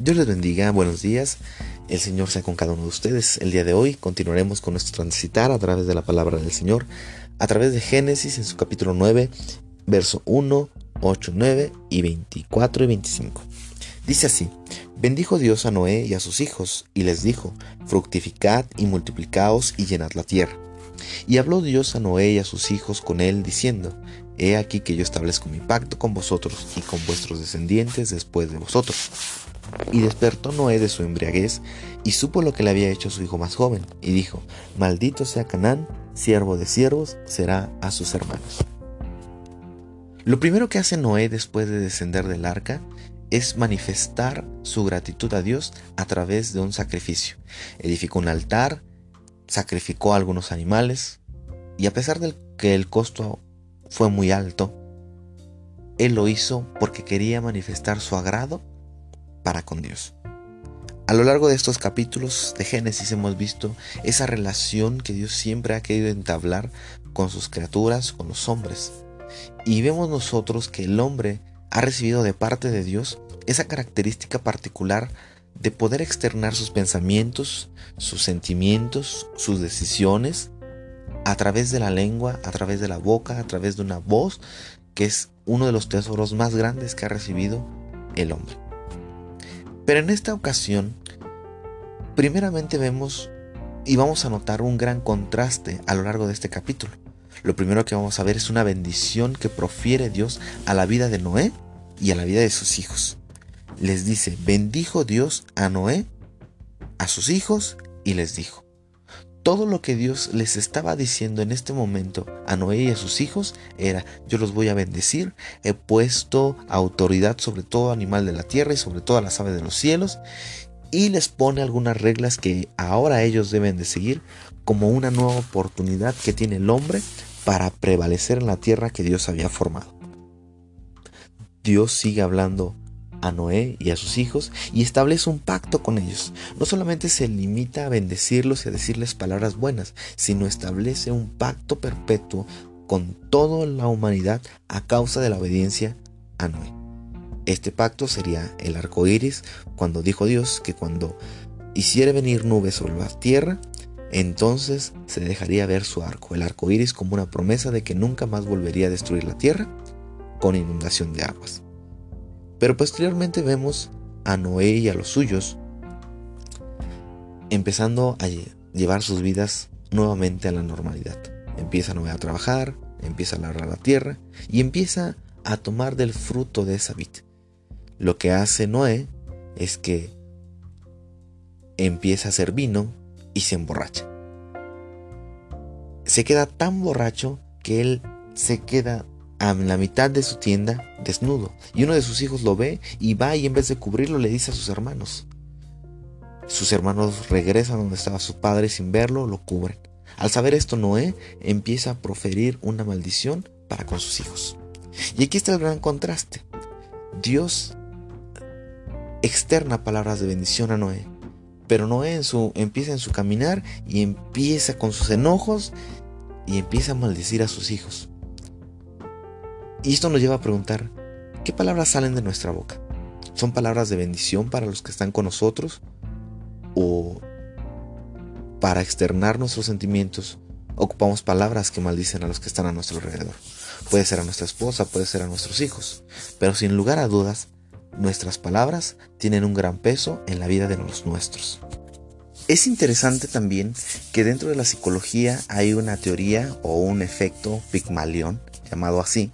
Dios les bendiga, buenos días. El Señor sea con cada uno de ustedes. El día de hoy continuaremos con nuestro transitar a través de la palabra del Señor, a través de Génesis en su capítulo 9, verso 1, 8, 9 y 24 y 25. Dice así, bendijo Dios a Noé y a sus hijos, y les dijo, fructificad y multiplicaos y llenad la tierra. Y habló Dios a Noé y a sus hijos con él, diciendo, He aquí que yo establezco mi pacto con vosotros y con vuestros descendientes después de vosotros. Y despertó Noé de su embriaguez y supo lo que le había hecho su hijo más joven, y dijo, Maldito sea Canaán, siervo de siervos, será a sus hermanos. Lo primero que hace Noé después de descender del arca es manifestar su gratitud a Dios a través de un sacrificio. Edificó un altar, sacrificó algunos animales, y a pesar de que el costo fue muy alto, él lo hizo porque quería manifestar su agrado para con Dios. A lo largo de estos capítulos de Génesis hemos visto esa relación que Dios siempre ha querido entablar con sus criaturas, con los hombres. Y vemos nosotros que el hombre ha recibido de parte de Dios esa característica particular de poder externar sus pensamientos, sus sentimientos, sus decisiones, a través de la lengua, a través de la boca, a través de una voz, que es uno de los tesoros más grandes que ha recibido el hombre. Pero en esta ocasión, primeramente vemos y vamos a notar un gran contraste a lo largo de este capítulo. Lo primero que vamos a ver es una bendición que profiere Dios a la vida de Noé y a la vida de sus hijos. Les dice, bendijo Dios a Noé, a sus hijos, y les dijo, todo lo que Dios les estaba diciendo en este momento a Noé y a sus hijos era, yo los voy a bendecir, he puesto autoridad sobre todo animal de la tierra y sobre todas las aves de los cielos, y les pone algunas reglas que ahora ellos deben de seguir como una nueva oportunidad que tiene el hombre para prevalecer en la tierra que Dios había formado. Dios sigue hablando a Noé y a sus hijos y establece un pacto con ellos. No solamente se limita a bendecirlos y a decirles palabras buenas, sino establece un pacto perpetuo con toda la humanidad a causa de la obediencia a Noé. Este pacto sería el arco iris, cuando dijo Dios que cuando hiciera venir nubes sobre la tierra, entonces se dejaría ver su arco, el arco iris, como una promesa de que nunca más volvería a destruir la tierra con inundación de aguas. Pero posteriormente vemos a Noé y a los suyos empezando a llevar sus vidas nuevamente a la normalidad. Empieza Noé a trabajar, empieza a labrar la tierra y empieza a tomar del fruto de esa vid. Lo que hace Noé es que empieza a hacer vino y se emborracha. Se queda tan borracho que él se queda a la mitad de su tienda desnudo. Y uno de sus hijos lo ve y va y en vez de cubrirlo le dice a sus hermanos. Sus hermanos regresan donde estaba su padre sin verlo, lo cubren. Al saber esto, Noé empieza a proferir una maldición para con sus hijos. Y aquí está el gran contraste. Dios externa palabras de bendición a Noé, pero Noé empieza en su caminar y empieza con sus enojos y empieza a maldecir a sus hijos. Y esto nos lleva a preguntar, ¿qué palabras salen de nuestra boca? ¿Son palabras de bendición para los que están con nosotros? ¿O para externar nuestros sentimientos ocupamos palabras que maldicen a los que están a nuestro alrededor? Puede ser a nuestra esposa, puede ser a nuestros hijos, pero sin lugar a dudas, nuestras palabras tienen un gran peso en la vida de los nuestros. Es interesante también que dentro de la psicología hay una teoría o un efecto Pigmalión, llamado así,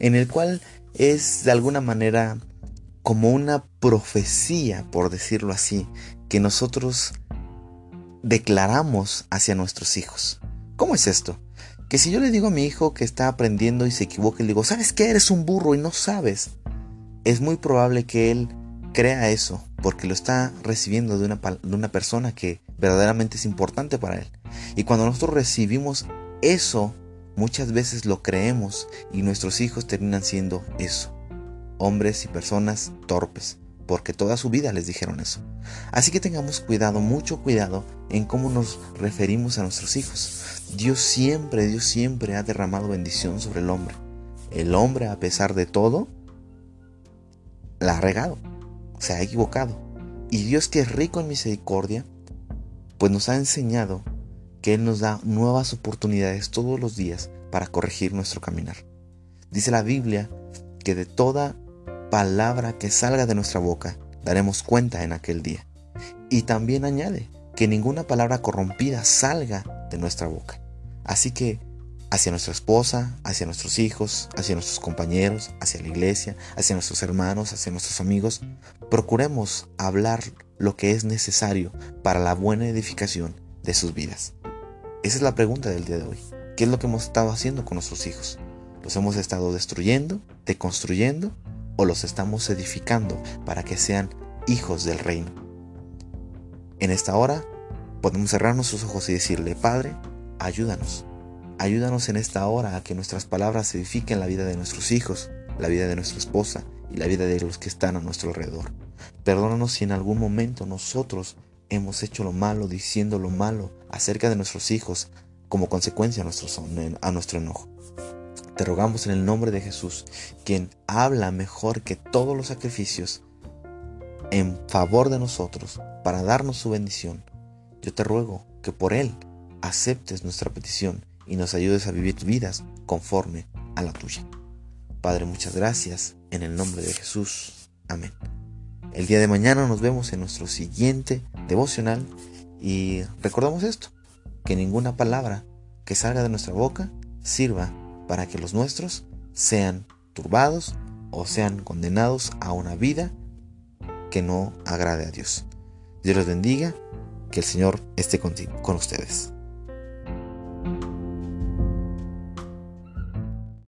en el cual es de alguna manera como una profecía, por decirlo así, que nosotros declaramos hacia nuestros hijos. ¿Cómo es esto? Que si yo le digo a mi hijo que está aprendiendo y se equivoca y le digo, ¿sabes qué? Eres un burro y no sabes. Es muy probable que él crea eso porque lo está recibiendo de una, de una persona que verdaderamente es importante para él. Y cuando nosotros recibimos eso Muchas veces lo creemos y nuestros hijos terminan siendo eso, hombres y personas torpes, porque toda su vida les dijeron eso. Así que tengamos cuidado, mucho cuidado en cómo nos referimos a nuestros hijos. Dios siempre, Dios siempre ha derramado bendición sobre el hombre. El hombre, a pesar de todo, la ha regado, se ha equivocado. Y Dios que es rico en misericordia, pues nos ha enseñado que Él nos da nuevas oportunidades todos los días para corregir nuestro caminar. Dice la Biblia que de toda palabra que salga de nuestra boca daremos cuenta en aquel día. Y también añade que ninguna palabra corrompida salga de nuestra boca. Así que hacia nuestra esposa, hacia nuestros hijos, hacia nuestros compañeros, hacia la iglesia, hacia nuestros hermanos, hacia nuestros amigos, procuremos hablar lo que es necesario para la buena edificación de sus vidas. Esa es la pregunta del día de hoy. ¿Qué es lo que hemos estado haciendo con nuestros hijos? ¿Los hemos estado destruyendo, deconstruyendo o los estamos edificando para que sean hijos del reino? En esta hora podemos cerrar nuestros ojos y decirle, Padre, ayúdanos. Ayúdanos en esta hora a que nuestras palabras edifiquen la vida de nuestros hijos, la vida de nuestra esposa y la vida de los que están a nuestro alrededor. Perdónanos si en algún momento nosotros hemos hecho lo malo, diciendo lo malo acerca de nuestros hijos como consecuencia a nuestro, enojo. Te rogamos en el nombre de Jesús, quien habla mejor que todos los sacrificios en favor de nosotros para darnos su bendición. Yo te ruego que por Él aceptes nuestra petición y nos ayudes a vivir vidas conforme a la tuya. Padre, muchas gracias en el nombre de Jesús. Amén. El día de mañana nos vemos en nuestro siguiente devocional y recordamos esto, que ninguna palabra que salga de nuestra boca sirva para que los nuestros sean turbados o sean condenados a una vida que no agrade a Dios. Dios los bendiga, que el Señor esté contigo, con ustedes.